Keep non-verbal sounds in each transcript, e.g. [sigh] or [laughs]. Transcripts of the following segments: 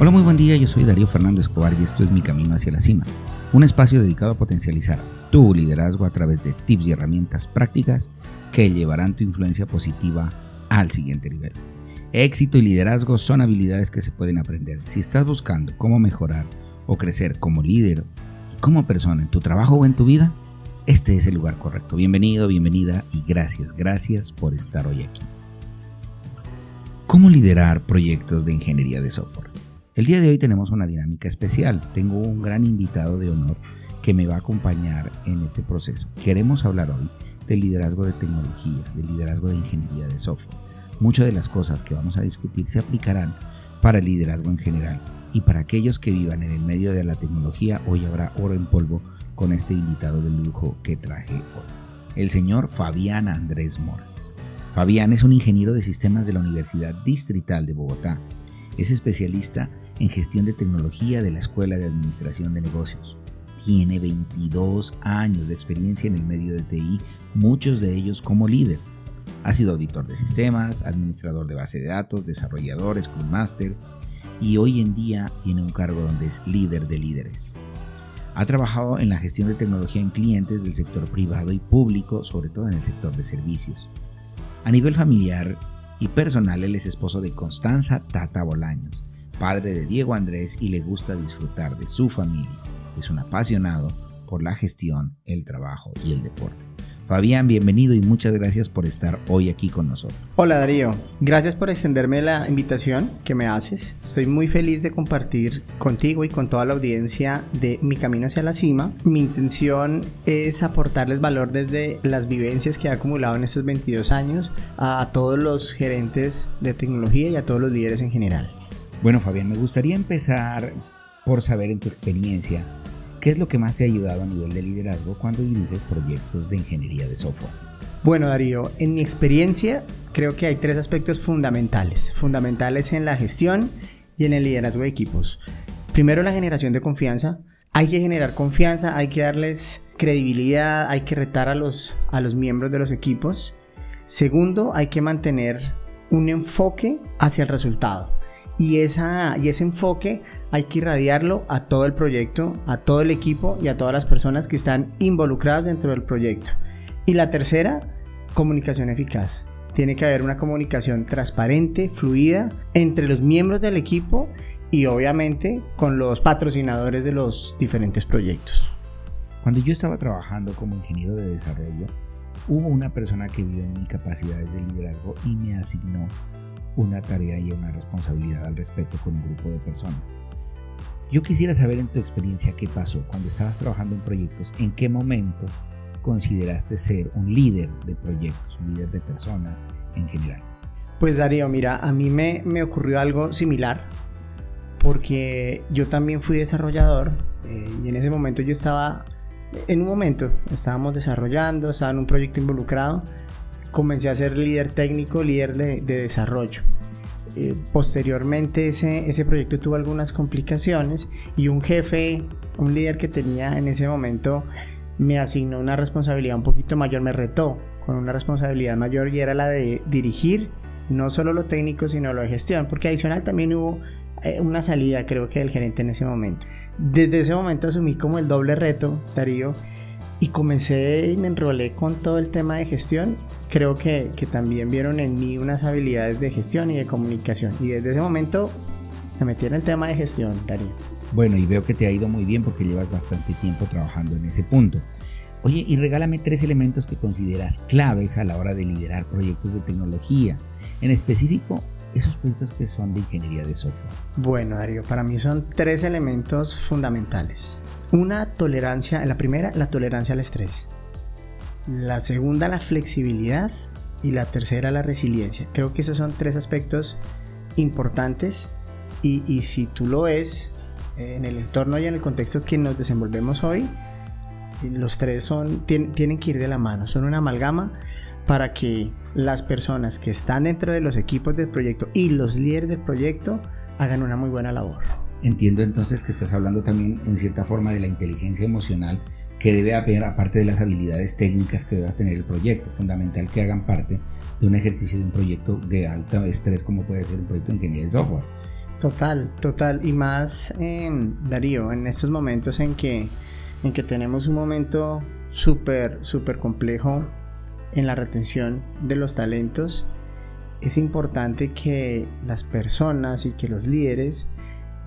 Hola, muy buen día, yo soy Darío Fernando Escobar y esto es Mi Camino hacia la Cima, un espacio dedicado a potencializar tu liderazgo a través de tips y herramientas prácticas que llevarán tu influencia positiva al siguiente nivel. Éxito y liderazgo son habilidades que se pueden aprender. Si estás buscando cómo mejorar o crecer como líder y como persona en tu trabajo o en tu vida, este es el lugar correcto. Bienvenido, bienvenida y gracias, gracias por estar hoy aquí. ¿Cómo liderar proyectos de ingeniería de software? El día de hoy tenemos una dinámica especial. Tengo un gran invitado de honor que me va a acompañar en este proceso. Queremos hablar hoy del liderazgo de tecnología, del liderazgo de ingeniería de software. Muchas de las cosas que vamos a discutir se aplicarán para el liderazgo en general. Y para aquellos que vivan en el medio de la tecnología, hoy habrá oro en polvo con este invitado de lujo que traje hoy. El señor Fabián Andrés Mora. Fabián es un ingeniero de sistemas de la Universidad Distrital de Bogotá. Es especialista gestión de tecnología de la Escuela de Administración de Negocios. Tiene 22 años de experiencia en el medio de TI, muchos de ellos como líder. Ha sido auditor de sistemas, administrador de base de datos, desarrollador, Scrum Master y hoy en día tiene un cargo donde es líder de líderes. Ha trabajado en la gestión de tecnología en clientes del sector privado y público, sobre todo en el sector de servicios. A nivel familiar y personal, él es esposo de Constanza Tata Bolaños, padre de Diego Andrés y le gusta disfrutar de su familia. Es un apasionado por la gestión, el trabajo y el deporte. Fabián, bienvenido y muchas gracias por estar hoy aquí con nosotros. Hola Darío, gracias por extenderme la invitación que me haces. Estoy muy feliz de compartir contigo y con toda la audiencia de Mi Camino hacia la Cima. Mi intención es aportarles valor desde las vivencias que he acumulado en estos 22 años a todos los gerentes de tecnología y a todos los líderes en general. Bueno, Fabián, me gustaría empezar por saber en tu experiencia qué es lo que más te ha ayudado a nivel de liderazgo cuando diriges proyectos de ingeniería de software. Bueno, Darío, en mi experiencia creo que hay tres aspectos fundamentales, fundamentales en la gestión y en el liderazgo de equipos. Primero, la generación de confianza. Hay que generar confianza, hay que darles credibilidad, hay que retar a los, a los miembros de los equipos. Segundo, hay que mantener un enfoque hacia el resultado y, esa, y ese enfoque hay que irradiarlo a todo el proyecto, a todo el equipo y a todas las personas que están involucradas dentro del proyecto. Y la tercera, comunicación eficaz. Tiene que haber una comunicación transparente, fluida entre los miembros del equipo y obviamente con los patrocinadores de los diferentes proyectos. Cuando yo estaba trabajando como ingeniero de desarrollo, hubo una persona que vio en mis capacidades de liderazgo y me asignó una tarea y una responsabilidad al respecto con un grupo de personas. Yo quisiera saber en tu experiencia qué pasó cuando estabas trabajando en proyectos, en qué momento consideraste ser un líder de proyectos, un líder de personas en general. Pues Darío, mira, a mí me, me ocurrió algo similar porque yo también fui desarrollador eh, y en ese momento yo estaba, en un momento estábamos desarrollando, estaba en un proyecto involucrado comencé a ser líder técnico, líder de, desarrollo. Eh, posteriormente ese, ese proyecto tuvo algunas complicaciones y un jefe, un líder que tenía en ese momento, me asignó una responsabilidad un poquito mayor, me retó con una responsabilidad mayor y era la de dirigir no solo lo técnico, sino lo de gestión, porque adicional también hubo eh, una salida, creo que del gerente en ese momento. Desde ese momento asumí como el doble reto, Darío, y comencé y me enrolé con todo el tema de gestión creo que, también vieron en mí unas habilidades de gestión y de comunicación. Y desde ese momento me metí en el tema de gestión, Darío. Bueno, y veo que te ha ido muy bien porque llevas bastante tiempo trabajando en ese punto. Oye, y regálame tres elementos que consideras claves a la hora de liderar proyectos de tecnología. En específico, esos proyectos que son de ingeniería de software. Bueno, Darío, para mí son tres elementos fundamentales. Una tolerancia, la primera, la tolerancia al estrés la segunda la flexibilidad y la tercera la resiliencia. Creo que esos son tres aspectos importantes y, si tú lo ves en el entorno y en el contexto que nos desenvolvemos hoy, los tres son, tienen que ir de la mano, son una amalgama para que las personas que están dentro de los equipos del proyecto y los líderes del proyecto hagan una muy buena labor. Entiendo entonces que estás hablando también en cierta forma de la inteligencia emocional que debe haber aparte de las habilidades técnicas que deba tener el proyecto. Fundamental que hagan parte de un ejercicio de un proyecto de alto estrés como puede ser un proyecto de ingeniería de software. Total, total. Y más, Darío, en estos momentos en que, en que tenemos un momento súper, súper complejo en la retención de los talentos, es importante que las personas y que los líderes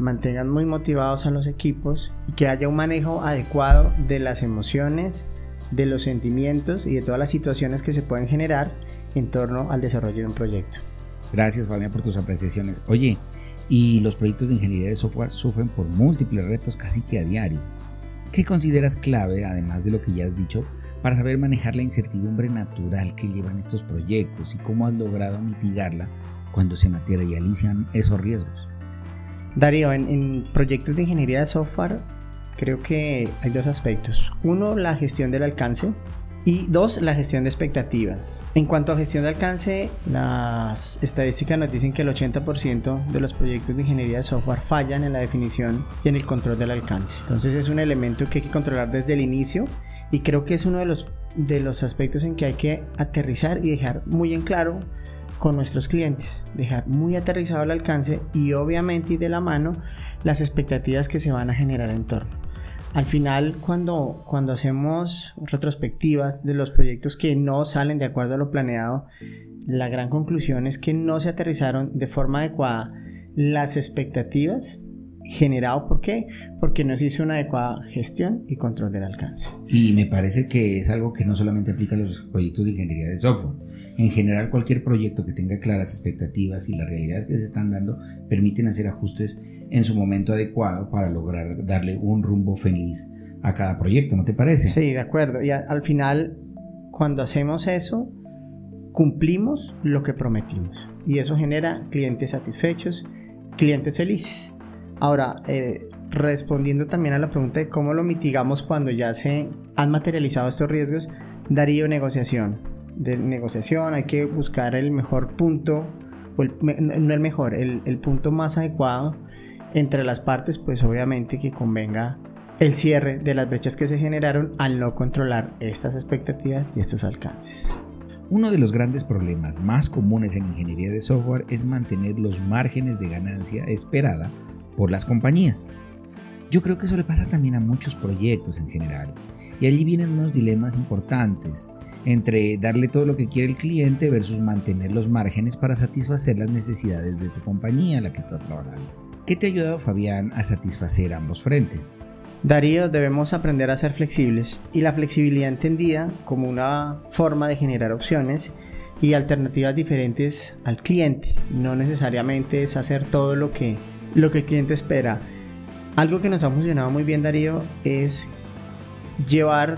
mantengan muy motivados a los equipos y que haya un manejo adecuado de las emociones, de los sentimientos y de todas las situaciones que se pueden generar en torno al desarrollo de un proyecto. Gracias Fabián por tus apreciaciones. Oye, y los proyectos de ingeniería de software sufren por múltiples retos casi que a diario. ¿Qué consideras clave, además de lo que ya has dicho, para saber manejar la incertidumbre natural que llevan estos proyectos y cómo has logrado mitigarla cuando se materializan esos riesgos? Darío, en, proyectos de ingeniería de software creo que hay dos aspectos. Uno, la gestión del alcance. Y dos, la gestión de expectativas. En cuanto a gestión de alcance, las estadísticas nos dicen que el 80% de los proyectos de ingeniería de software fallan en la definición y en el control del alcance. Entonces es un elemento que hay que controlar desde el inicio y creo que es uno de los, de los aspectos en que hay que aterrizar y dejar muy en claro con nuestros clientes, dejar muy aterrizado el alcance y obviamente y de la mano las expectativas que se van a generar en torno. Al final, cuando, cuando hacemos retrospectivas de los proyectos que no salen de acuerdo a lo planeado, la gran conclusión es que no se aterrizaron de forma adecuada las expectativas generado. ¿Por qué? Porque no se hizo una adecuada gestión y control del alcance. Y me parece que es algo que no solamente aplica a los proyectos de ingeniería de software. En general, cualquier proyecto que tenga claras expectativas y las realidades que se están dando permiten hacer ajustes en su momento adecuado para lograr darle un rumbo feliz a cada proyecto, ¿no te parece? Sí, de acuerdo. Y al final, cuando hacemos eso, cumplimos lo que prometimos. Y eso genera clientes satisfechos, clientes felices. Ahora, eh, respondiendo también a la pregunta de cómo lo mitigamos cuando ya se han materializado estos riesgos, daría negociación. De negociación hay que buscar el mejor punto, o no el mejor, el, el punto más adecuado entre las partes, pues obviamente que convenga el cierre de las brechas que se generaron al no controlar estas expectativas y estos alcances. Uno de los grandes problemas más comunes en ingeniería de software es mantener los márgenes de ganancia esperada por las compañías. Yo creo que eso le pasa también a muchos proyectos en general. Y allí vienen unos dilemas importantes entre darle todo lo que quiere el cliente versus mantener los márgenes para satisfacer las necesidades de tu compañía en la que estás trabajando. ¿Qué te ha ayudado Fabián a satisfacer ambos frentes? Darío, debemos aprender a ser flexibles y la flexibilidad entendida como una forma de generar opciones y alternativas diferentes al cliente. No necesariamente es hacer todo lo que lo que el cliente espera. Algo que nos ha funcionado muy bien, Darío, es llevar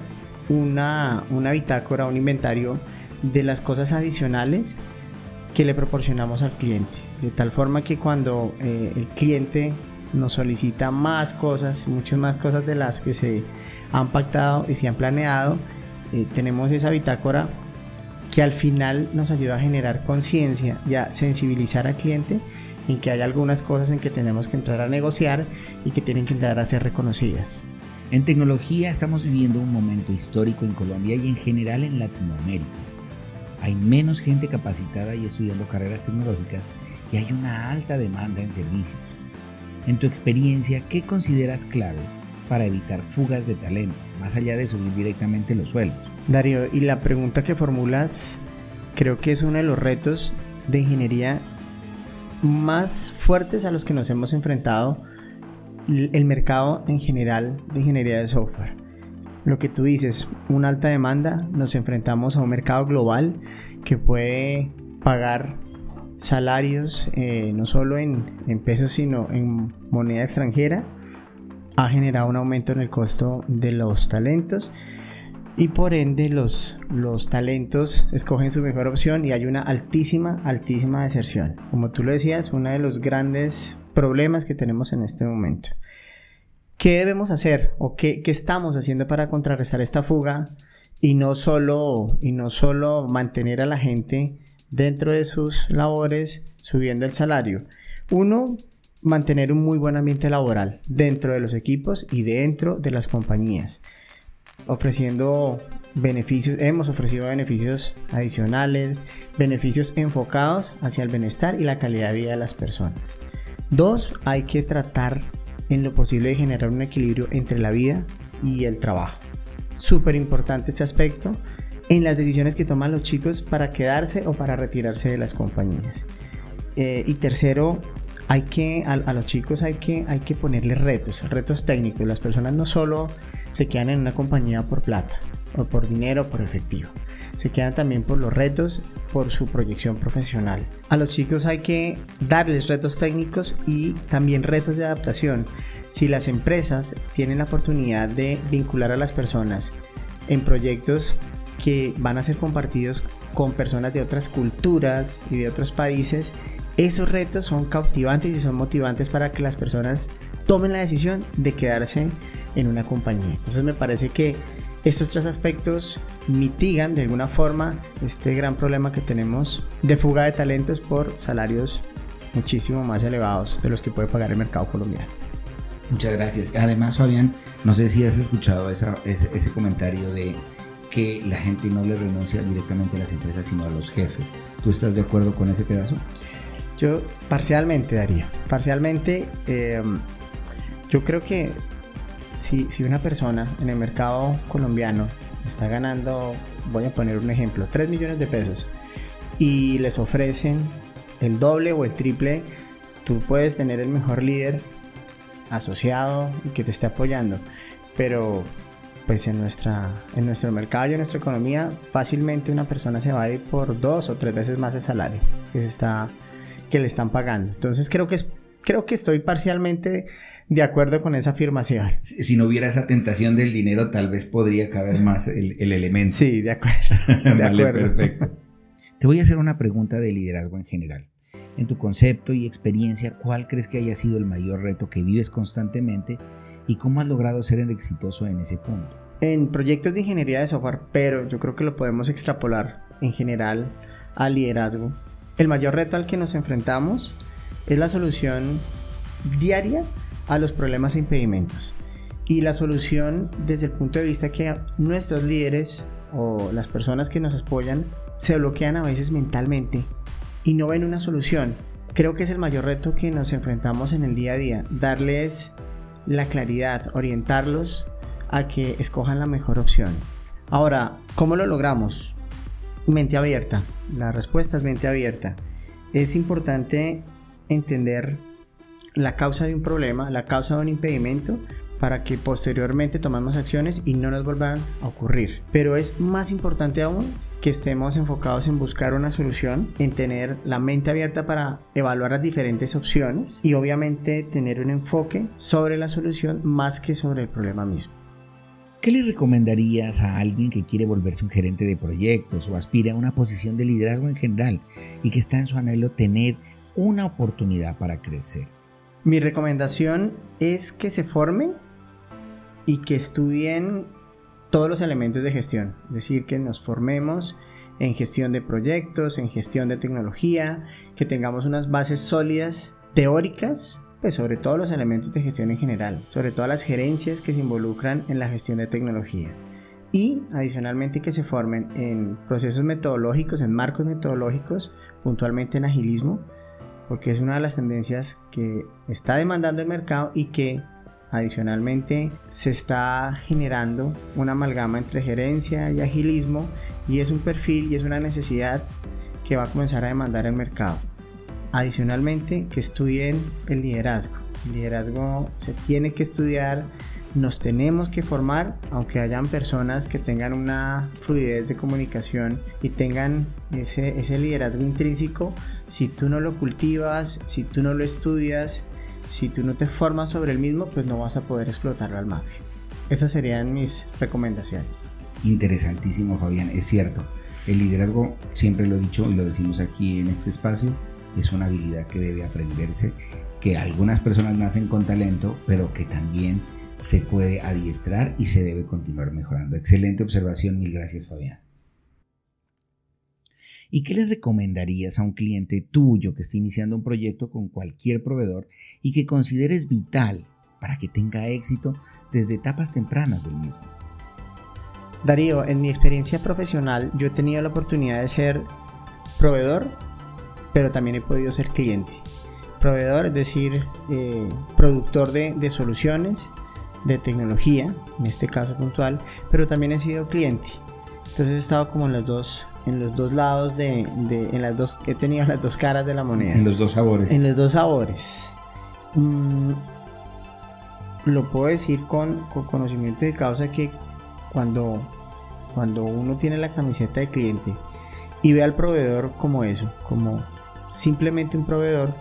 una, una bitácora, un inventario de las cosas adicionales que le proporcionamos al cliente. De tal forma que cuando eh, el cliente nos solicita más cosas, muchas más cosas de las que se han pactado y se han planeado, eh, tenemos esa bitácora que al final nos ayuda a generar conciencia y a sensibilizar al cliente en que hay algunas cosas en que tenemos que entrar a negociar y que tienen que entrar a ser reconocidas. En tecnología estamos viviendo un momento histórico en Colombia y en general en Latinoamérica. Hay menos gente capacitada y estudiando carreras tecnológicas y hay una alta demanda en servicios. En tu experiencia, ¿qué consideras clave para evitar fugas de talento, más allá de subir directamente los sueldos? Darío, y la pregunta que formulas creo que es uno de los retos de ingeniería más fuertes a los que nos hemos enfrentado el mercado en general de ingeniería de software. Lo que tú dices, una alta demanda, nos enfrentamos a un mercado global que puede pagar salarios eh, no solo en, en, pesos sino en moneda extranjera. Ha generado un aumento en el costo de los talentos y por ende los, los talentos escogen su mejor opción y hay una altísima, altísima deserción. Como tú lo decías, uno de los grandes problemas que tenemos en este momento. ¿Qué debemos hacer o qué, qué estamos haciendo para contrarrestar esta fuga y no, solo, y no solo mantener a la gente dentro de sus labores subiendo el salario? Uno, mantener un muy buen ambiente laboral dentro de los equipos y dentro de las compañías ofreciendo beneficios, hemos ofrecido beneficios adicionales, beneficios enfocados hacia el bienestar y la calidad de vida de las personas. Dos, hay que tratar en lo posible de generar un equilibrio entre la vida y el trabajo. Súper importante este aspecto en las decisiones que toman los chicos para quedarse o para retirarse de las compañías. Eh, y tercero, hay que, a, los chicos hay que, hay que ponerles retos, retos técnicos. Las personas no solo se quedan en una compañía por plata, o por dinero, por efectivo. Se quedan también por los retos, por su proyección profesional. A los chicos hay que darles retos técnicos y también retos de adaptación. Si las empresas tienen la oportunidad de vincular a las personas en proyectos que van a ser compartidos con personas de otras culturas y de otros países, esos retos son cautivantes y son motivantes para que las personas tomen la decisión de quedarse en una compañía. Entonces me parece que estos tres aspectos mitigan de alguna forma este gran problema que tenemos de fuga de talentos por salarios muchísimo más elevados de los que puede pagar el mercado colombiano. Muchas gracias. Además, Fabián, no sé si has escuchado ese, ese comentario de que la gente no le renuncia directamente a las empresas, sino a los jefes. ¿Tú estás de acuerdo con ese pedazo? Yo parcialmente daría. Parcialmente, em, yo creo que si, si una persona en el mercado colombiano está ganando, voy a poner un ejemplo, 3 millones de pesos y les ofrecen el doble o el triple, tú puedes tener el mejor líder asociado y que te esté apoyando, pero pues en, nuestra, en nuestro mercado y en nuestra economía, fácilmente una persona se va a ir por dos o tres veces más el salario que, está, que le están pagando. Entonces creo que, es, creo que estoy parcialmente de acuerdo con esa afirmación. Si, no hubiera esa tentación del dinero, tal vez podría caber más el, el elemento. Sí, de acuerdo. [laughs] De acuerdo. perfecto. Te voy a hacer una pregunta de liderazgo en general. En tu concepto y experiencia, ¿cuál crees que haya sido el mayor reto que vives constantemente y cómo has logrado ser exitoso en ese punto. En proyectos de ingeniería de software, pero yo creo que lo podemos extrapolar en general al liderazgo. El mayor reto al que nos enfrentamos es la solución diaria a los problemas e impedimentos. Y la solución desde el punto de vista que nuestros líderes o las personas que nos apoyan se bloquean a veces mentalmente y no ven una solución. Creo que es el mayor reto que nos enfrentamos en el día a día, darles la claridad, orientarlos a que escojan la mejor opción. Ahora, ¿cómo lo logramos? Mente abierta. La respuesta es mente abierta. Es importante entender la causa de un problema, la causa de un impedimento, para que posteriormente tomemos acciones y no nos vuelvan a ocurrir. Pero es más importante aún que estemos enfocados en buscar una solución, en tener la mente abierta para evaluar las diferentes opciones y obviamente tener un enfoque sobre la solución más que sobre el problema mismo. ¿Qué le recomendarías a alguien que quiere volverse un gerente de proyectos o aspira a una posición de liderazgo en general y que está en su anhelo tener una oportunidad para crecer? Mi recomendación es que se formen y que estudien todos los elementos de gestión, es decir, que nos formemos en gestión de proyectos, en gestión de tecnología, que tengamos unas bases sólidas teóricas, pues sobre todos los elementos de gestión en general, sobre todas las gerencias que se involucran en la gestión de tecnología. Y adicionalmente que se formen en procesos metodológicos, en marcos metodológicos, puntualmente en agilismo, porque es una de las tendencias que está demandando el mercado y que Adicionalmente, se está generando una amalgama entre gerencia y agilismo y es un perfil y es una necesidad que va a comenzar a demandar el mercado. Adicionalmente, que estudien el liderazgo. El liderazgo se tiene que estudiar, nos tenemos que formar, aunque hayan personas que tengan una fluidez de comunicación y tengan ese, ese liderazgo intrínseco, si tú no lo cultivas, si tú no lo estudias, si tú no te formas sobre el mismo, pues no vas a poder explotarlo al máximo. Esas serían mis recomendaciones. Interesantísimo, Fabián, es cierto. El liderazgo, siempre lo he dicho y lo decimos aquí en este espacio, es una habilidad que debe aprenderse, que algunas personas nacen con talento, pero que también se puede adiestrar y se debe continuar mejorando. Excelente observación, mil gracias Fabián. ¿Y qué le recomendarías a un cliente tuyo que esté iniciando un proyecto con cualquier proveedor y que consideres vital para que tenga éxito desde etapas tempranas del mismo? Darío, en mi experiencia profesional yo he tenido la oportunidad de ser proveedor, pero también he podido ser cliente. proveedor, es decir, eh, productor de, de, soluciones, de tecnología, en este caso puntual, pero también he sido cliente. Entonces he estado como en los dos, en los dos lados de, de en las dos, he tenido las dos caras de la moneda. En los dos sabores. En los dos sabores. Mm, lo puedo decir con, con, conocimiento de causa que cuando, cuando uno tiene la camiseta de cliente y ve al proveedor como eso, como simplemente un proveedor,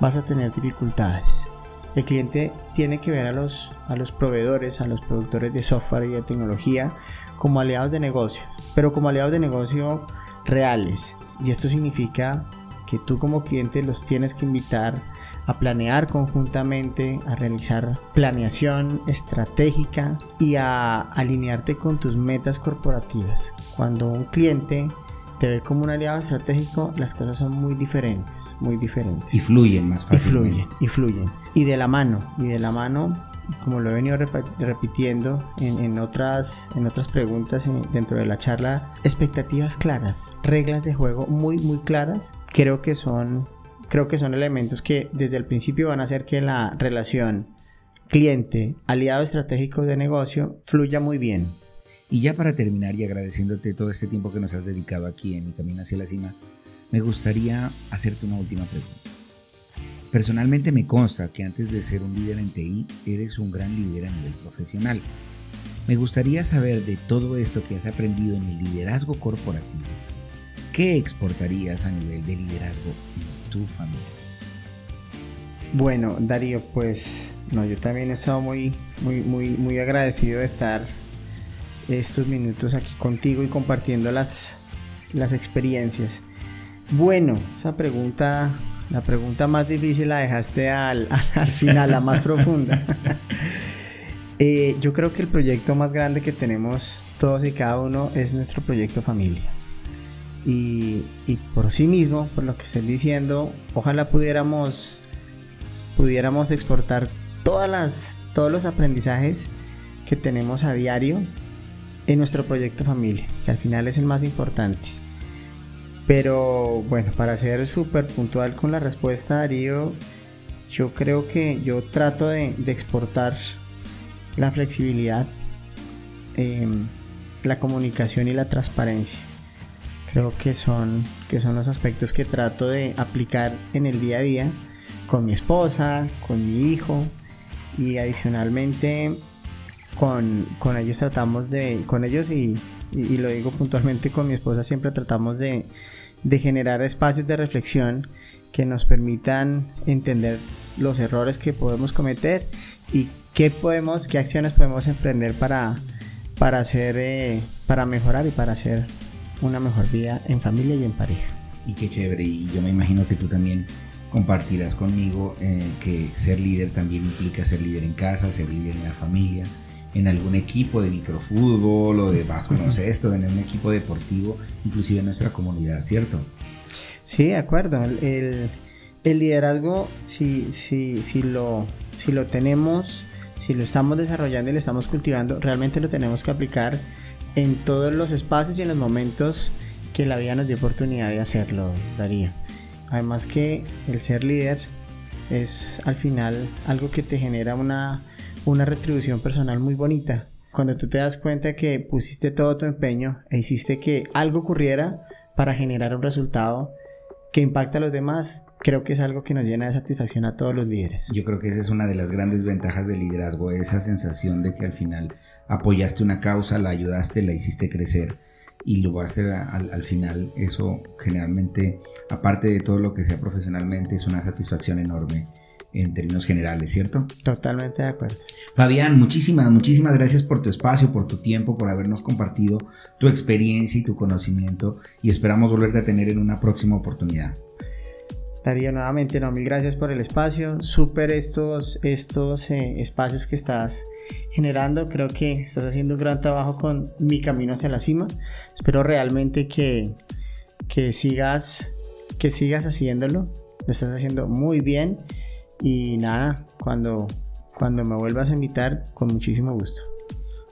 vas a tener dificultades. El cliente tiene que ver a los, a los proveedores, a los productores de software y de tecnología como aliados de negocio, pero como aliados de negocio reales. Y esto significa que tú como cliente los tienes que invitar a planear conjuntamente, a realizar planeación estratégica y a alinearte con tus metas corporativas. Cuando un cliente te ve como un aliado estratégico, las cosas son muy diferentes, muy diferentes. Y fluyen más fácilmente. Y fluyen, y fluyen. Y de la mano, y de la mano, como lo he venido repitiendo en, otras, en otras preguntas dentro de la charla, expectativas claras, reglas de juego muy, muy claras, creo que son, creo que son elementos que desde el principio van a hacer que la relación cliente, aliado estratégico de negocio, fluya muy bien. Y ya para terminar y agradeciéndote todo este tiempo que nos has dedicado aquí en mi camino hacia la cima, me gustaría hacerte una última pregunta. Personalmente me consta que antes de ser un líder en TI, eres un gran líder a nivel profesional. Me gustaría saber de todo esto que has aprendido en el liderazgo corporativo, ¿qué exportarías a nivel de liderazgo en tu familia? Bueno, Darío, pues no, yo también he estado muy, muy, muy, muy agradecido de estar estos minutos aquí contigo y compartiendo las, las experiencias. Bueno, esa pregunta, la pregunta más difícil la dejaste al, [laughs] al final, la más profunda. [laughs] Eh, yo creo que el proyecto más grande que tenemos todos y cada uno es nuestro proyecto familia. Y, y, por sí mismo, por lo que estoy diciendo, ojalá pudiéramos, pudiéramos exportar todas las, todos los aprendizajes que tenemos a diario en nuestro proyecto familia, que al final es el más importante. Pero bueno, para ser súper puntual con la respuesta, Darío, yo creo que yo trato de, exportar la flexibilidad, em, la comunicación y la transparencia. Creo que son, que son los aspectos que trato de aplicar en el día a día con mi esposa, con mi hijo y adicionalmente con, con ellos tratamos de, con ellos y, y, lo digo puntualmente con mi esposa, siempre tratamos de, de generar espacios de reflexión que nos permitan entender los errores que podemos cometer y qué podemos, qué acciones podemos emprender para, para hacer, eh, para mejorar y para hacer una mejor vida en familia y en pareja. Y qué chévere, y yo me imagino que tú también compartirás conmigo eh, que ser líder también implica ser líder en casa, ser líder en la familia, en algún equipo de microfútbol o de esto en un equipo deportivo, inclusive en nuestra comunidad, ¿cierto? Sí, de acuerdo. El, el liderazgo, si, si, si, lo, si lo tenemos, si lo estamos desarrollando y lo estamos cultivando, realmente lo tenemos que aplicar en todos los espacios y en los momentos que la vida nos dio oportunidad de hacerlo, Darío. Además que el ser líder es al final algo que te genera una una retribución personal muy bonita. Cuando tú te das cuenta que pusiste todo tu empeño e hiciste que algo ocurriera para generar un resultado que impacta a los demás, creo que es algo que nos llena de satisfacción a todos los líderes. Yo creo que esa es una de las grandes ventajas del liderazgo, esa sensación de que al final apoyaste una causa, la ayudaste, la hiciste crecer y lo vas a hacer al, al, final. Eso generalmente, aparte de todo lo que sea profesionalmente, es una satisfacción enorme en términos generales, ¿cierto? Totalmente de acuerdo. Fabián, muchísimas, muchísimas gracias por tu espacio, por tu tiempo, por habernos compartido tu experiencia y tu conocimiento y esperamos volverte a tener en una próxima oportunidad. Darío, nuevamente, no, mil gracias por el espacio. Súper estos, estos eh, espacios que estás generando. Creo que estás haciendo un gran trabajo con mi camino hacia la cima. Espero realmente que, que sigas, que sigas haciéndolo. Lo estás haciendo muy bien. Y nada, cuando, cuando me vuelvas a invitar, con muchísimo gusto.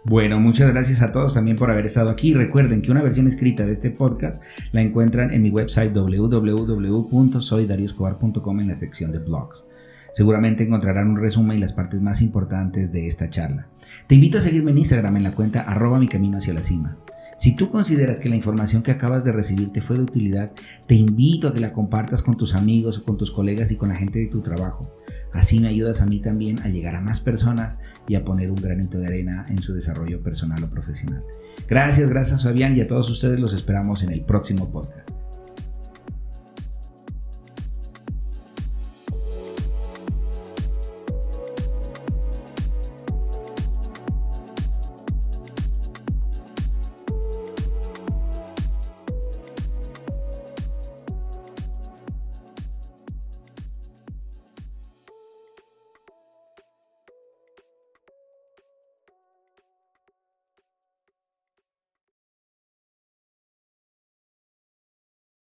Bueno, muchas gracias a todos también por haber estado aquí. Recuerden que una versión escrita de este podcast la encuentran en mi website www.soydarioscobar.com en la sección de blogs. Seguramente encontrarán un resumen y las partes más importantes de esta charla. Te invito a seguirme en Instagram en la cuenta arroba mi camino hacia la cima. Si tú consideras que la información que acabas de recibir te fue de utilidad, te invito a que la compartas con tus amigos con tus colegas y con la gente de tu trabajo. Así me ayudas a mí también a llegar a más personas y a poner un granito de arena en su desarrollo personal o profesional. Gracias, gracias Fabián y a todos ustedes los esperamos en el próximo podcast.